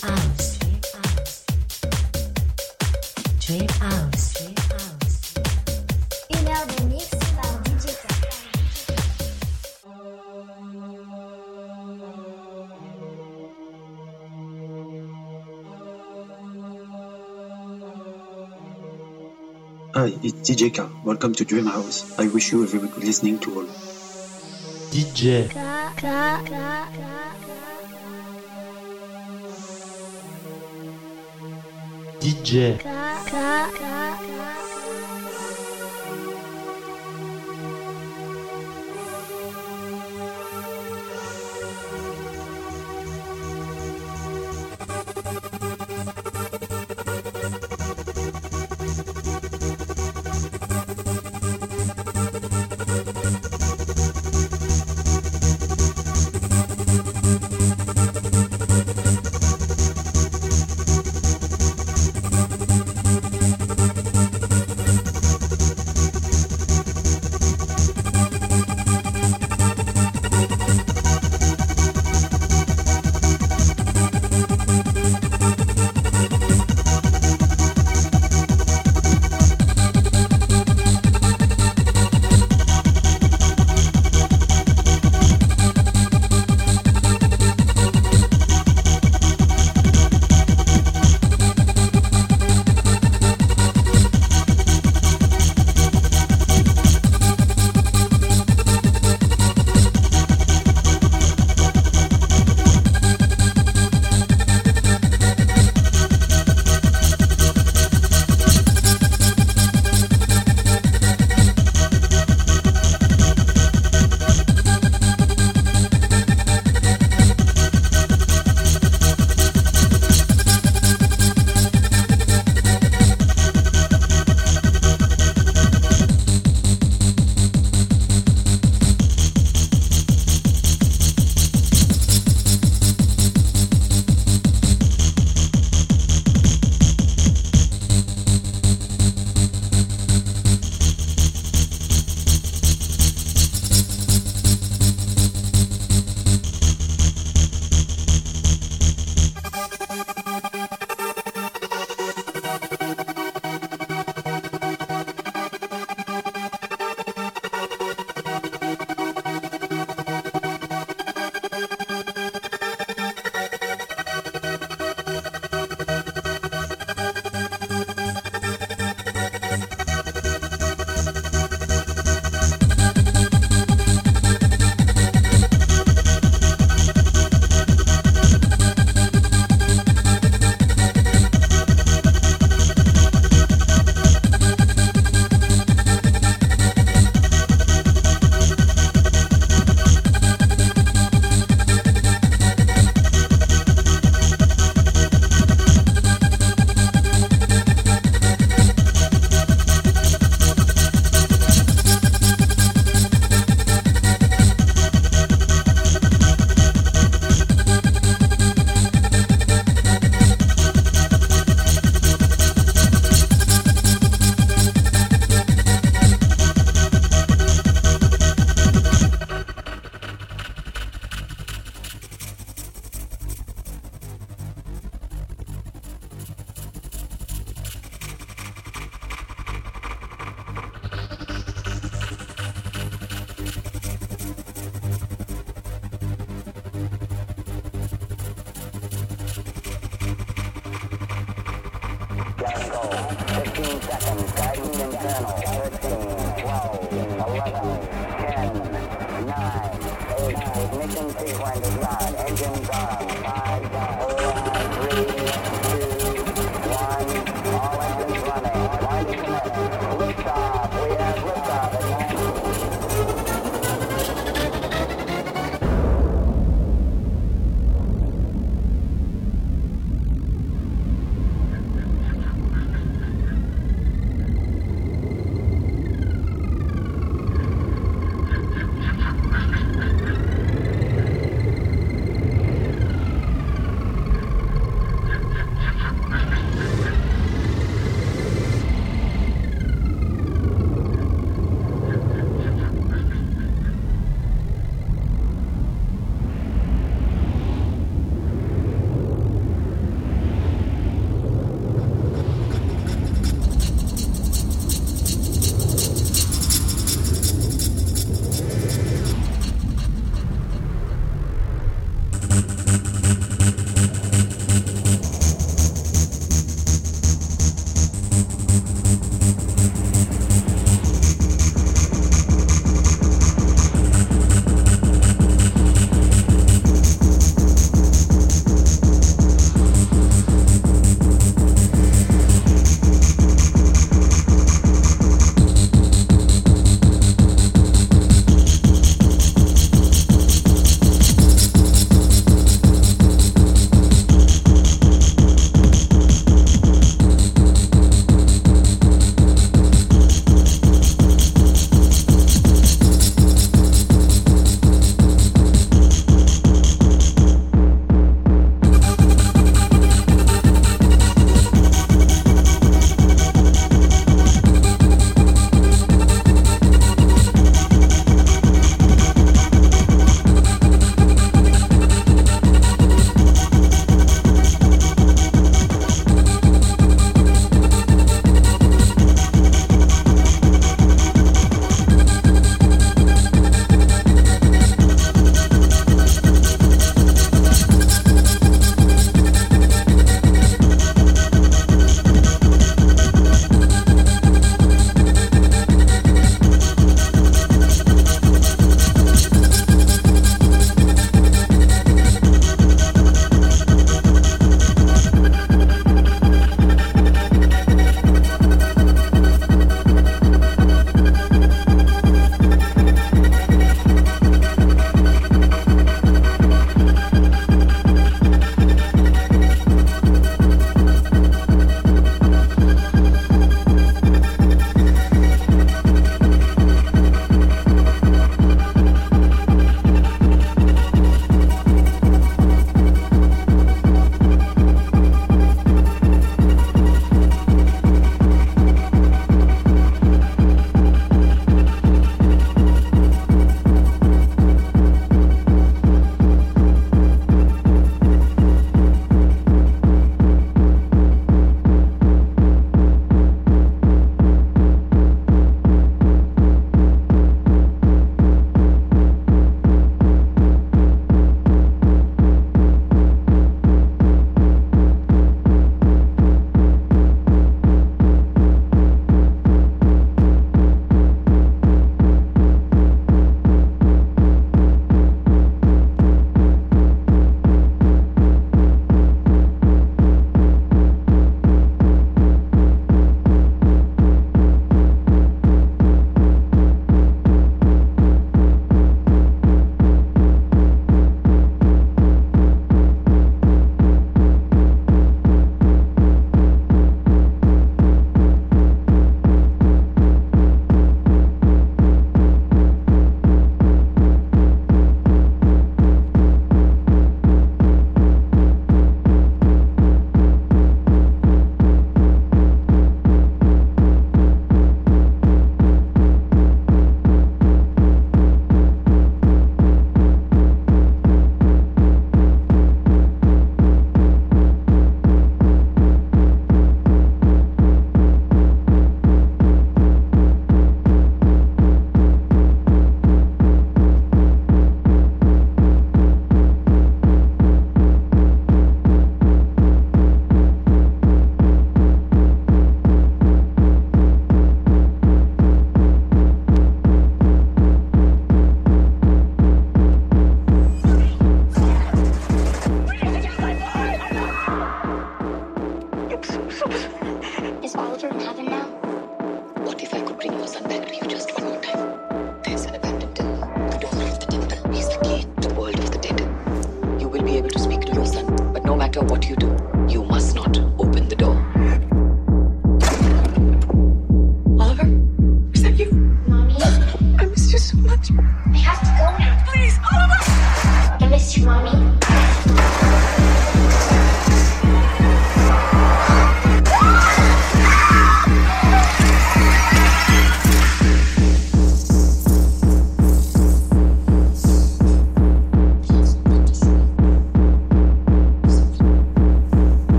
Hi, it's DJ K. Welcome to Dream House. I wish you a very good listening to all. DJ, DJ,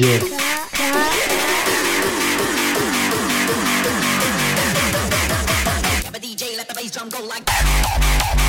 yeah. DJ, let the bass drum go like that.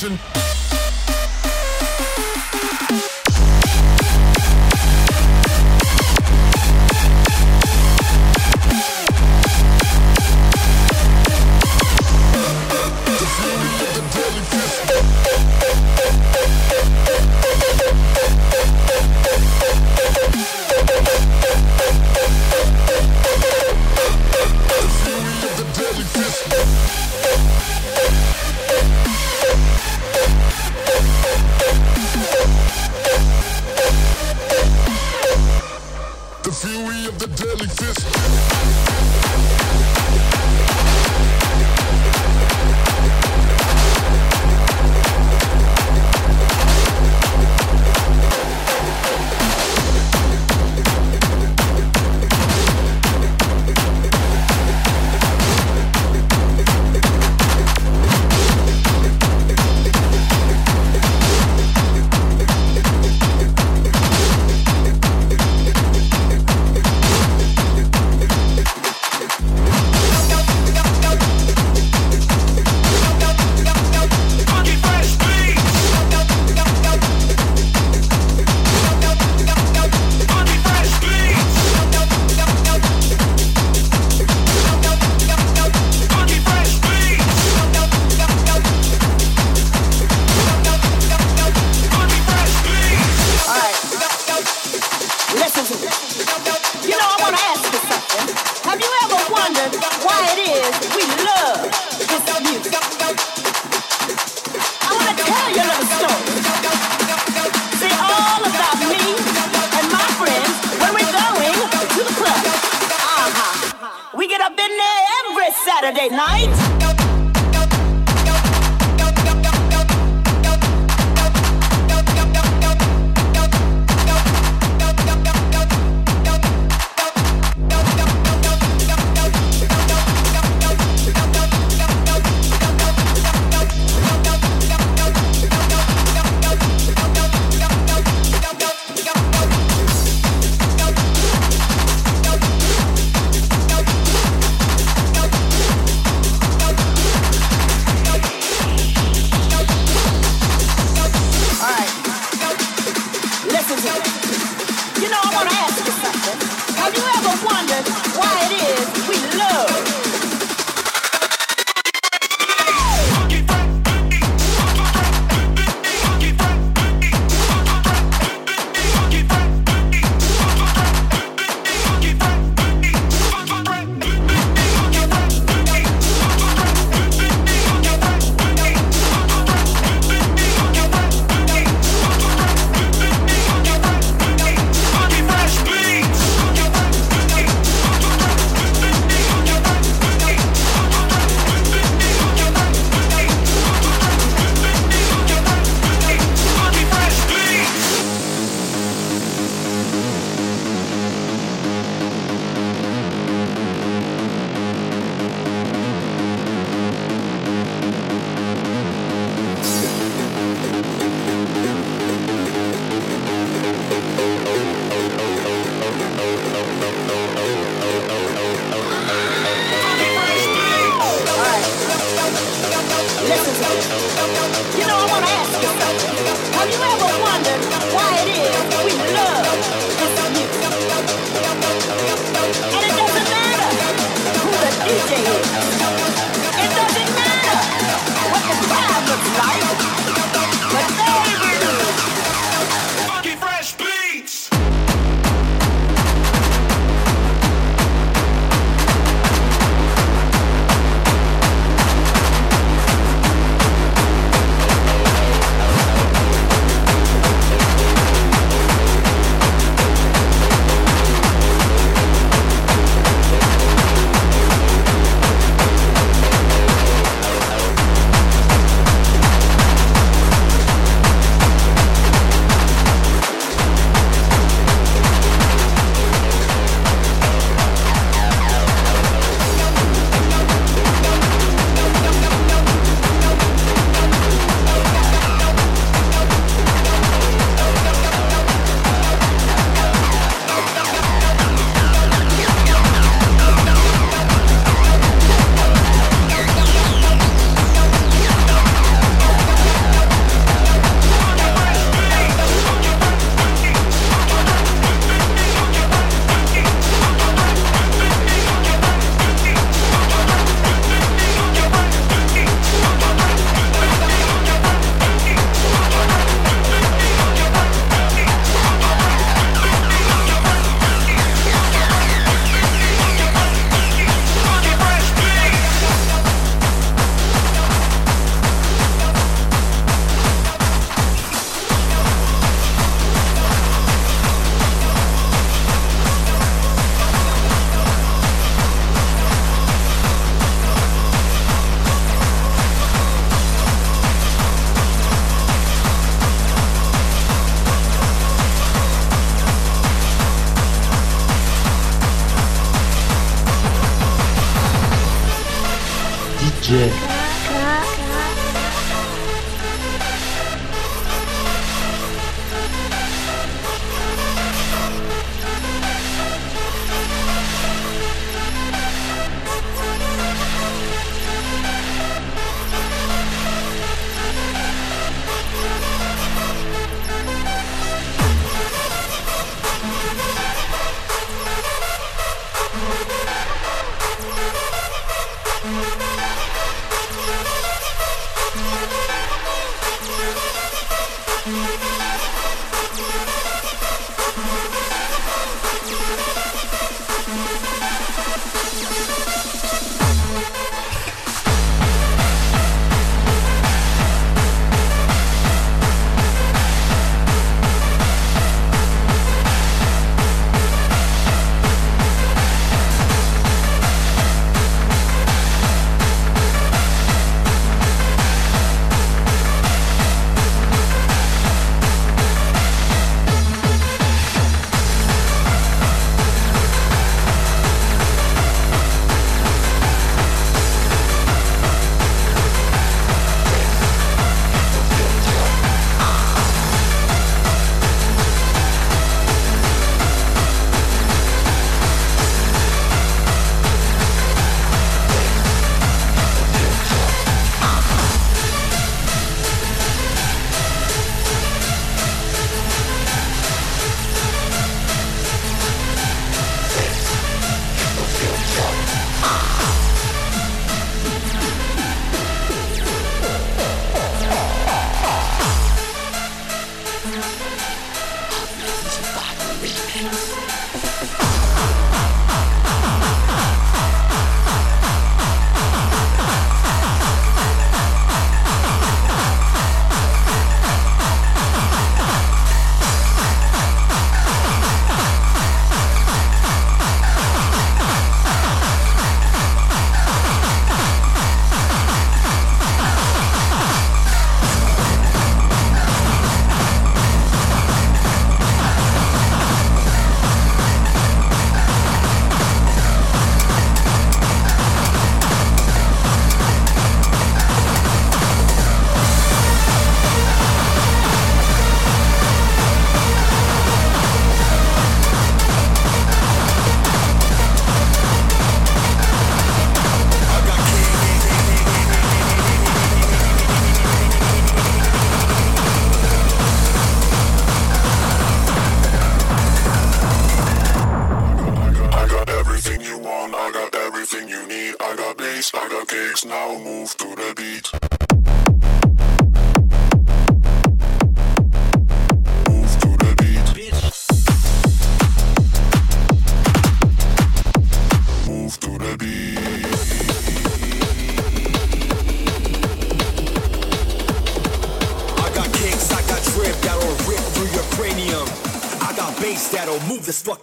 Jackson.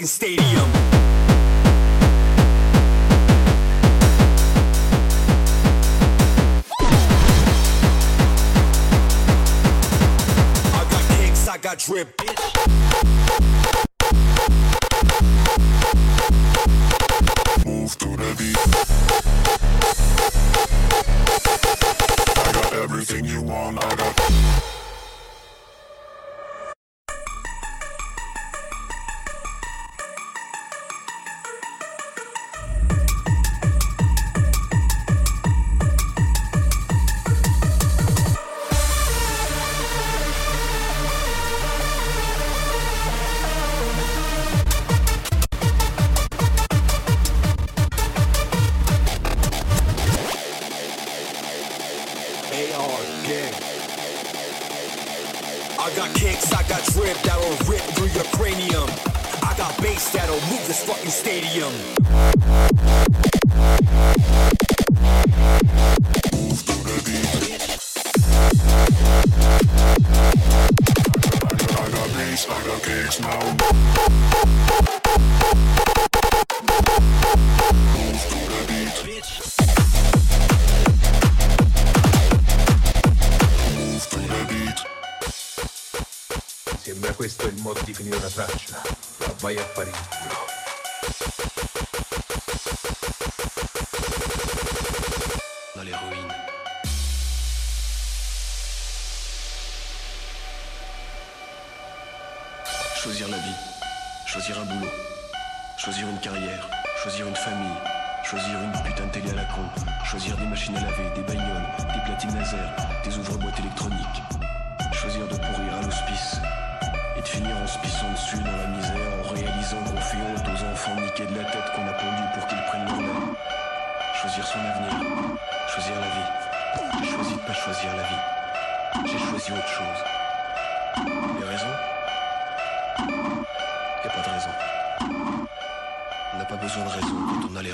Move stadium. I got kicks, I got drip, putain télé à la con, choisir des machines à laver, des bagnoles, des platines laser, des ouvre-boîtes électroniques, choisir de pourrir à l'hospice et de finir en se pissant dessus dans la misère en réalisant qu'on fait honte aux enfants niqués de la tête qu'on a pondus pour qu'ils prennent leur air. Choisir son avenir, choisir la vie. J'ai choisi de pas choisir la vie. J'ai choisi autre chose. Les raisons? Y a pas de raison. On n'a pas besoin de raison quand on a les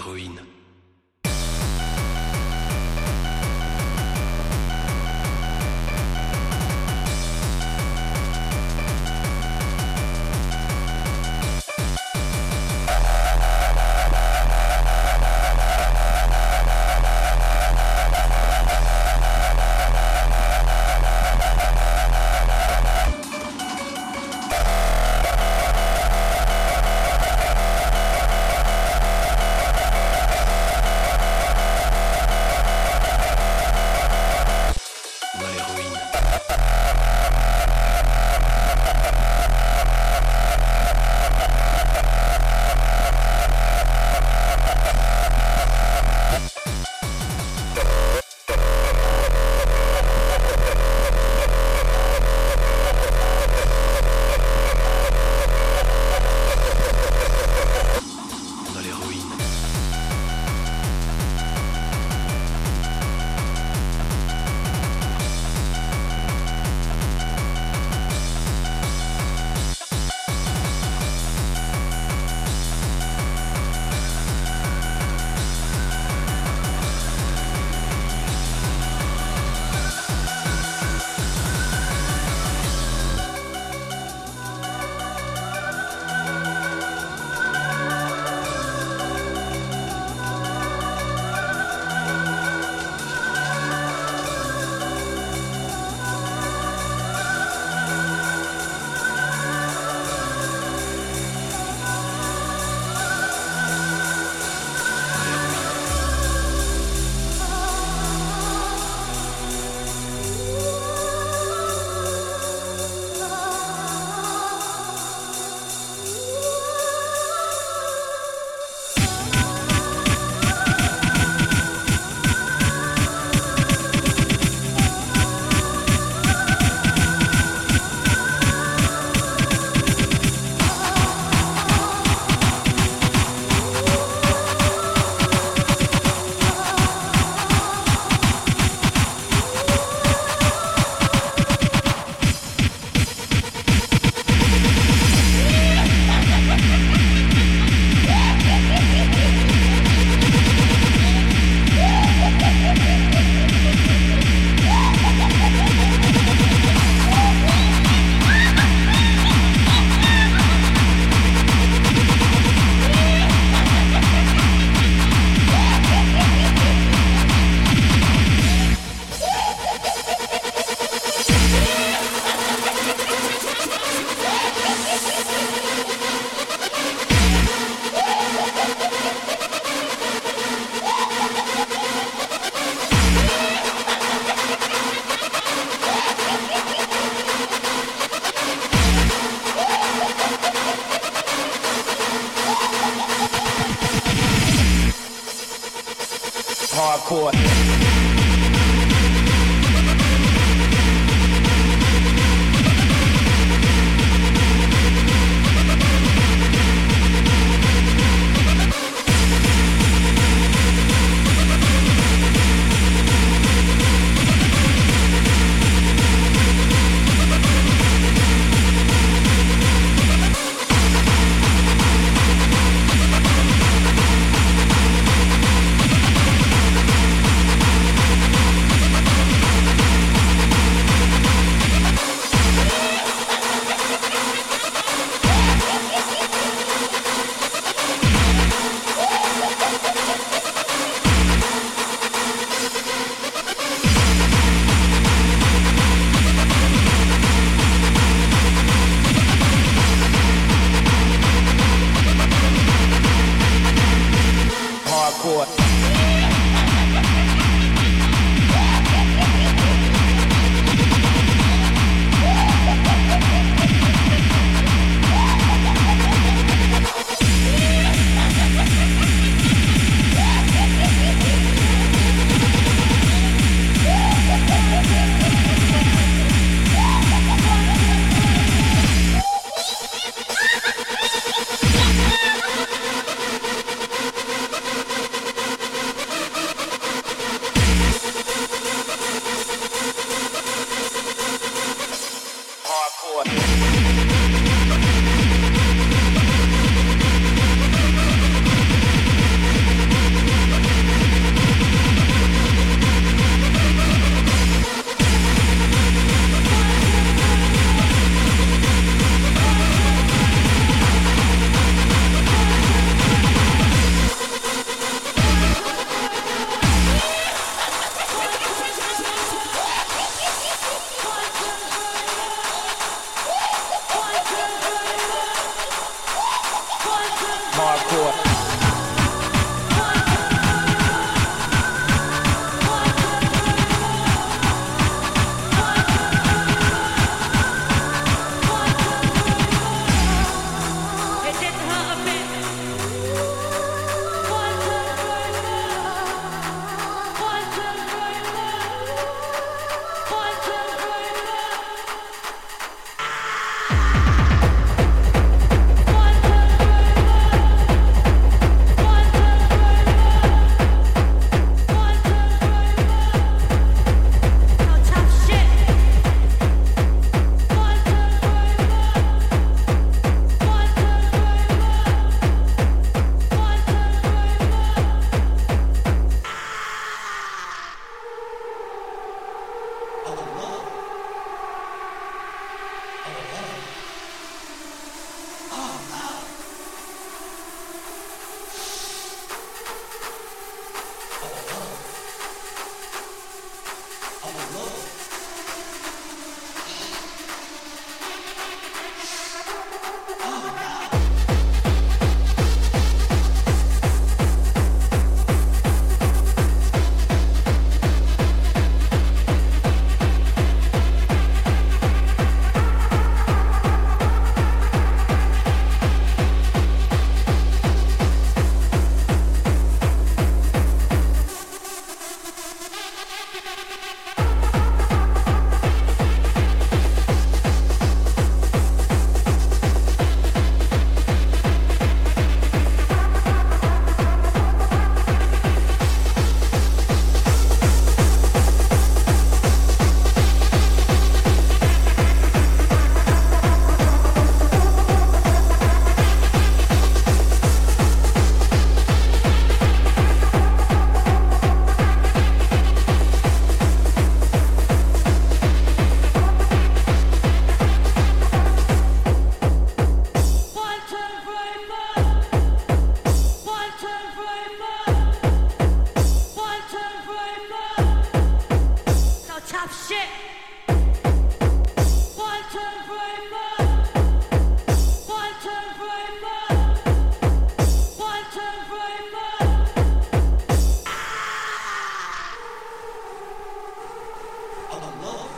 ruines.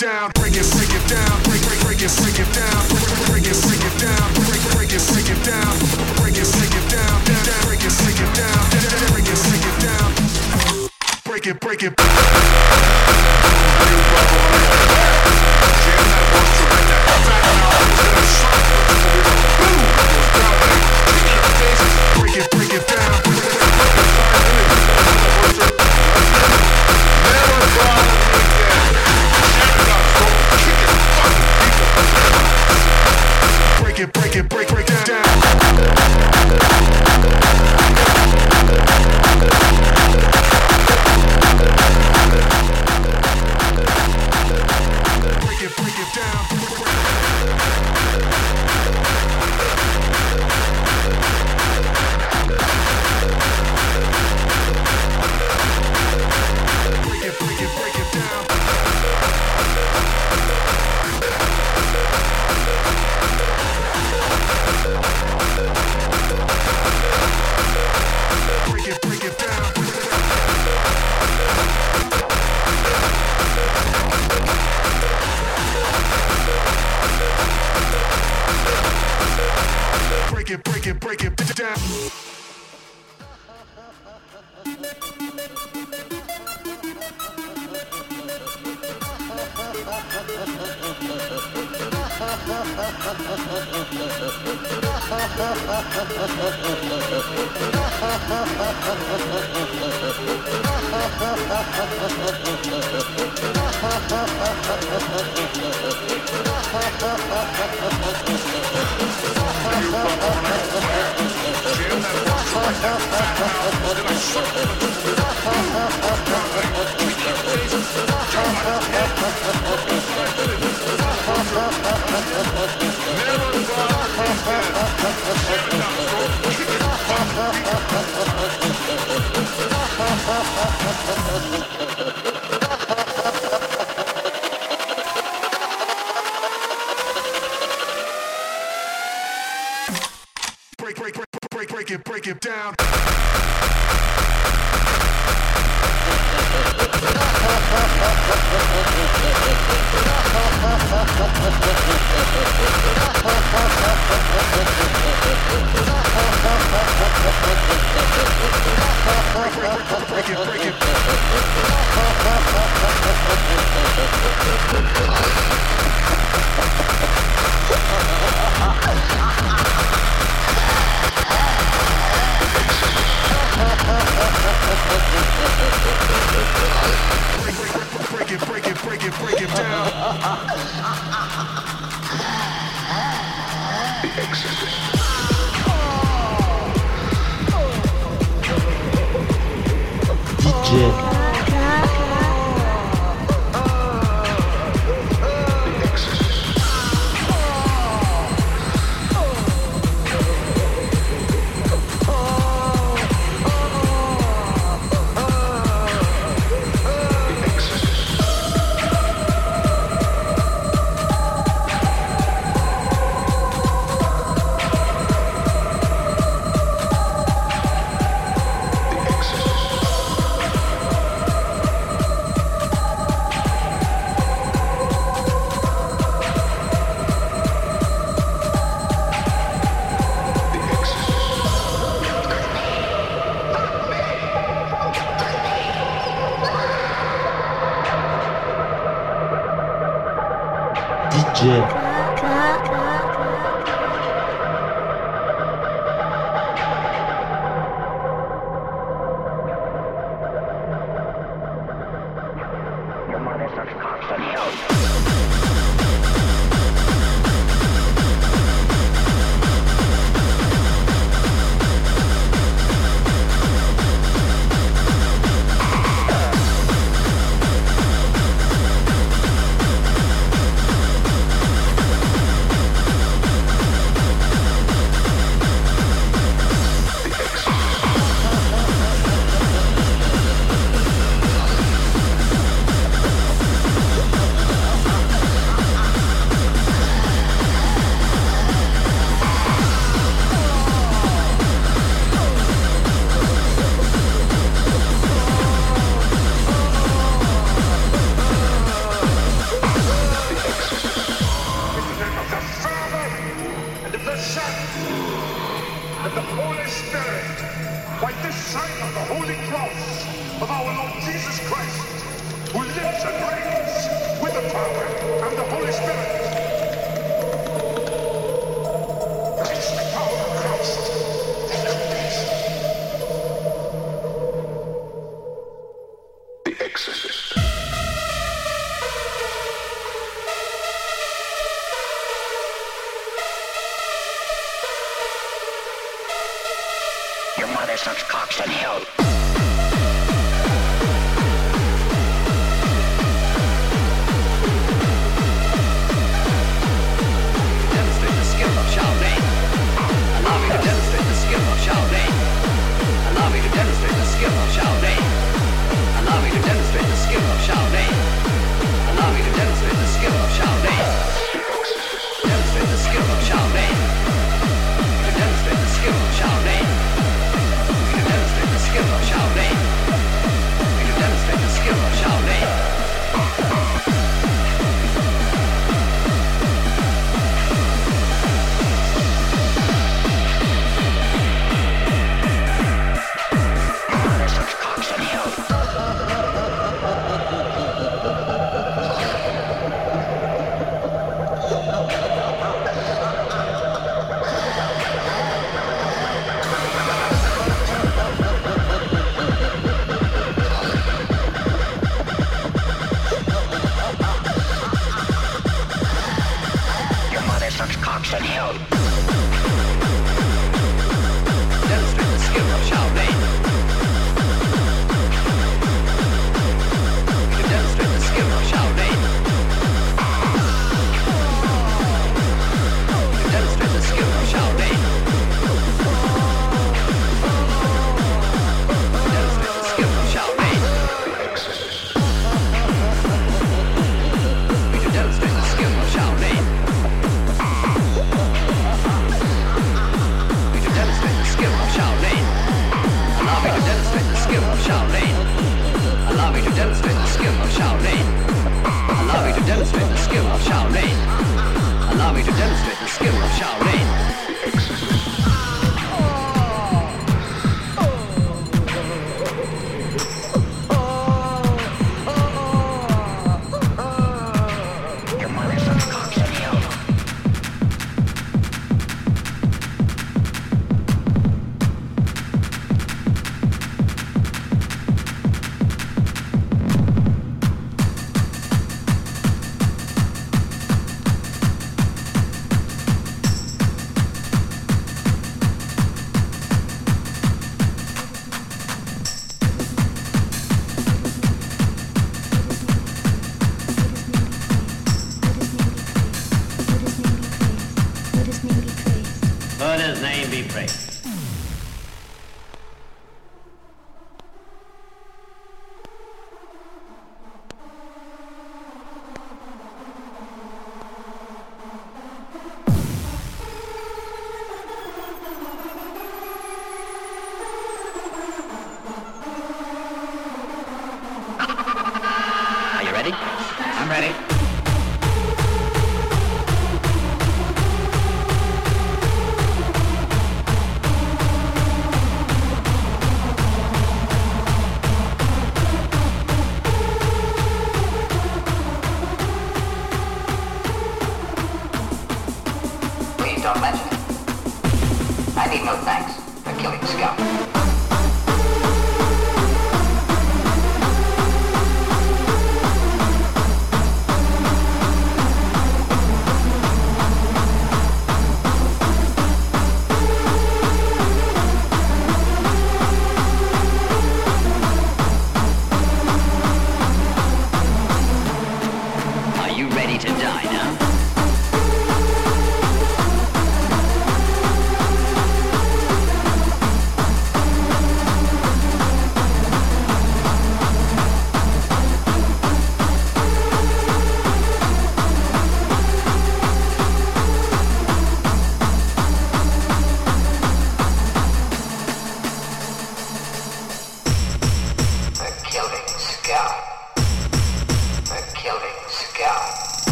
Down, DJ. sign of the holy cross of our Lord Jesus Christ, who lives and reigns with the Father and the Holy Spirit.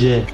DJ.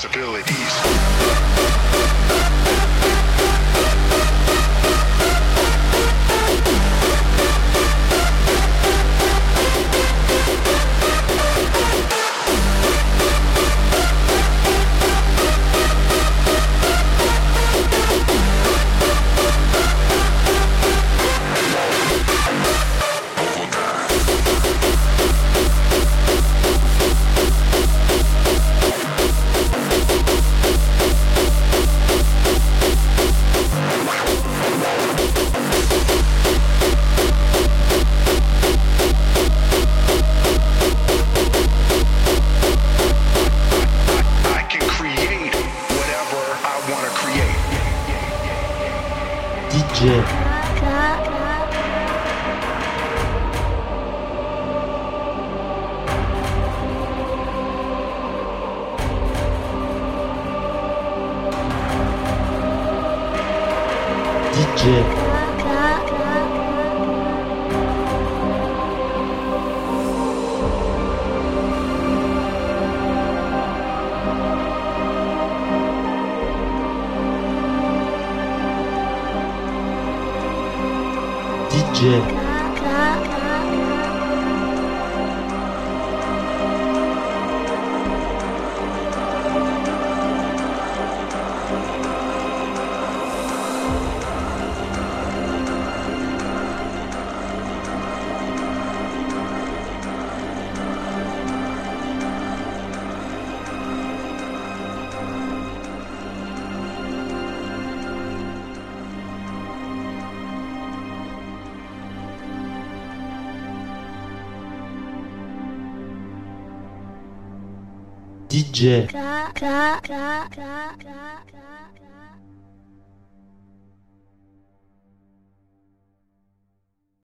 Possibilities. DJ.